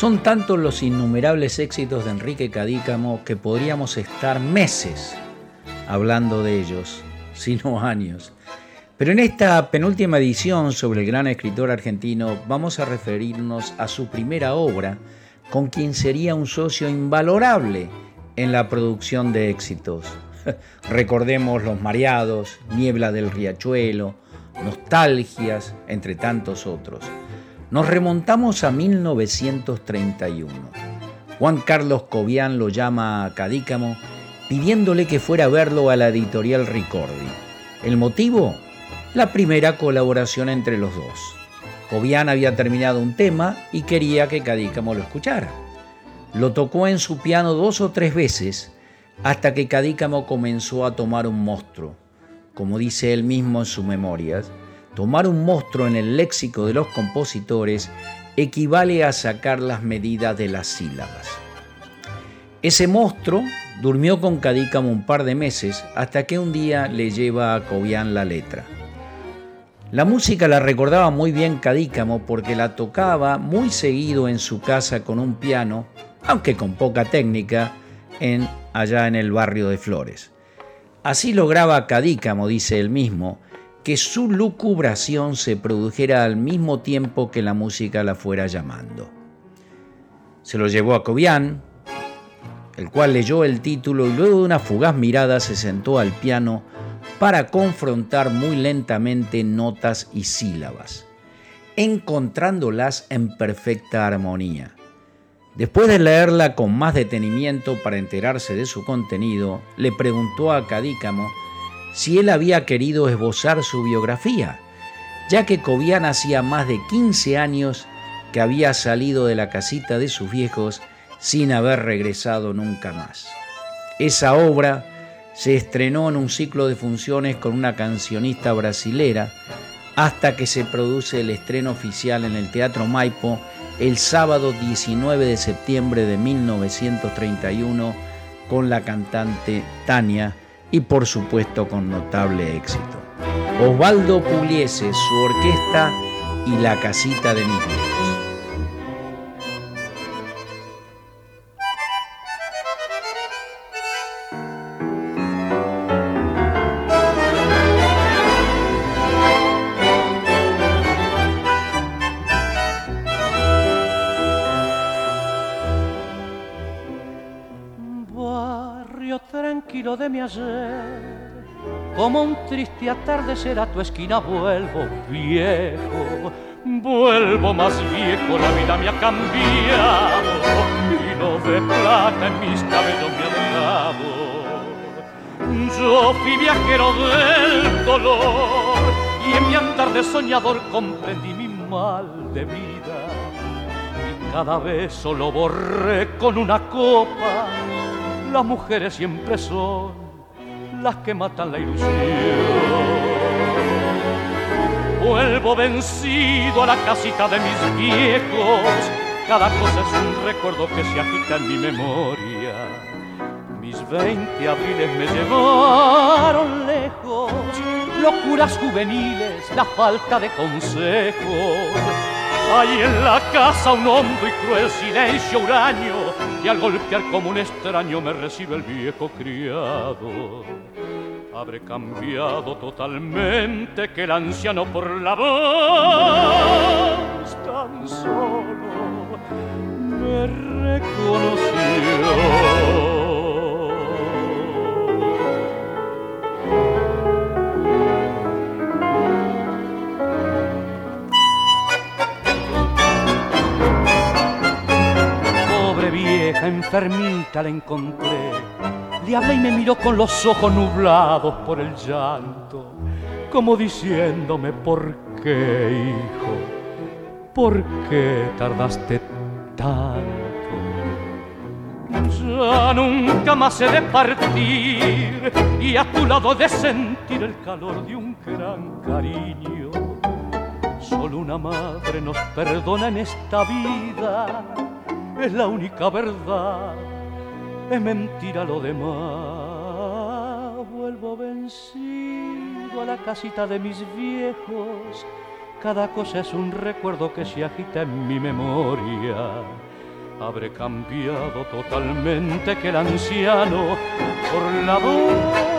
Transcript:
Son tantos los innumerables éxitos de Enrique Cadícamo que podríamos estar meses hablando de ellos, sino años. Pero en esta penúltima edición sobre el gran escritor argentino vamos a referirnos a su primera obra, con quien sería un socio invalorable en la producción de éxitos. Recordemos Los Mareados, Niebla del Riachuelo, Nostalgias, entre tantos otros. Nos remontamos a 1931. Juan Carlos Cobian lo llama a Cadícamo pidiéndole que fuera a verlo a la editorial Ricordi. ¿El motivo? La primera colaboración entre los dos. Cobian había terminado un tema y quería que Cadícamo lo escuchara. Lo tocó en su piano dos o tres veces hasta que Cadícamo comenzó a tomar un monstruo. Como dice él mismo en sus memorias, tomar un monstruo en el léxico de los compositores equivale a sacar las medidas de las sílabas. Ese monstruo durmió con Cadícamo un par de meses hasta que un día le lleva a Cobian la letra. La música la recordaba muy bien Cadícamo porque la tocaba muy seguido en su casa con un piano, aunque con poca técnica, en, allá en el barrio de Flores. Así lograba Cadícamo, dice él mismo, que su lucubración se produjera al mismo tiempo que la música la fuera llamando. Se lo llevó a Cobian, el cual leyó el título y luego de una fugaz mirada se sentó al piano para confrontar muy lentamente notas y sílabas, encontrándolas en perfecta armonía. Después de leerla con más detenimiento para enterarse de su contenido, le preguntó a Cadícamo si él había querido esbozar su biografía, ya que Cobian hacía más de 15 años que había salido de la casita de sus viejos sin haber regresado nunca más. Esa obra se estrenó en un ciclo de funciones con una cancionista brasilera hasta que se produce el estreno oficial en el Teatro Maipo el sábado 19 de septiembre de 1931 con la cantante Tania y por supuesto con notable éxito. Osvaldo Pugliese, su orquesta y la casita de mis de mi ayer. Como un triste atardecer a tu esquina vuelvo viejo, vuelvo más viejo, la vida me ha cambiado y no de plata en mis cabellos me ha dejado. Yo fui viajero del dolor y en mi andar de soñador comprendí mi mal de vida y cada vez solo borré con una copa las mujeres siempre son las que matan la ilusión. Vuelvo vencido a la casita de mis viejos, cada cosa es un recuerdo que se agita en mi memoria. Mis veinte abriles me llevaron lejos, locuras juveniles, la falta de consejos hay en la casa un hondo y cruel silencio huraño y al golpear como un extraño me recibe el viejo criado. Habré cambiado totalmente que el anciano por la voz tan solo me reconoció. Enfermita la encontré. Le hablé y me miró con los ojos nublados por el llanto, como diciéndome, ¿por qué, hijo? ¿Por qué tardaste tanto? Ya nunca más he de partir y a tu lado de sentir el calor de un gran cariño. Solo una madre nos perdona en esta vida es la única verdad, es mentira lo demás. Vuelvo vencido a la casita de mis viejos, cada cosa es un recuerdo que se agita en mi memoria. habré cambiado totalmente que el anciano por la voz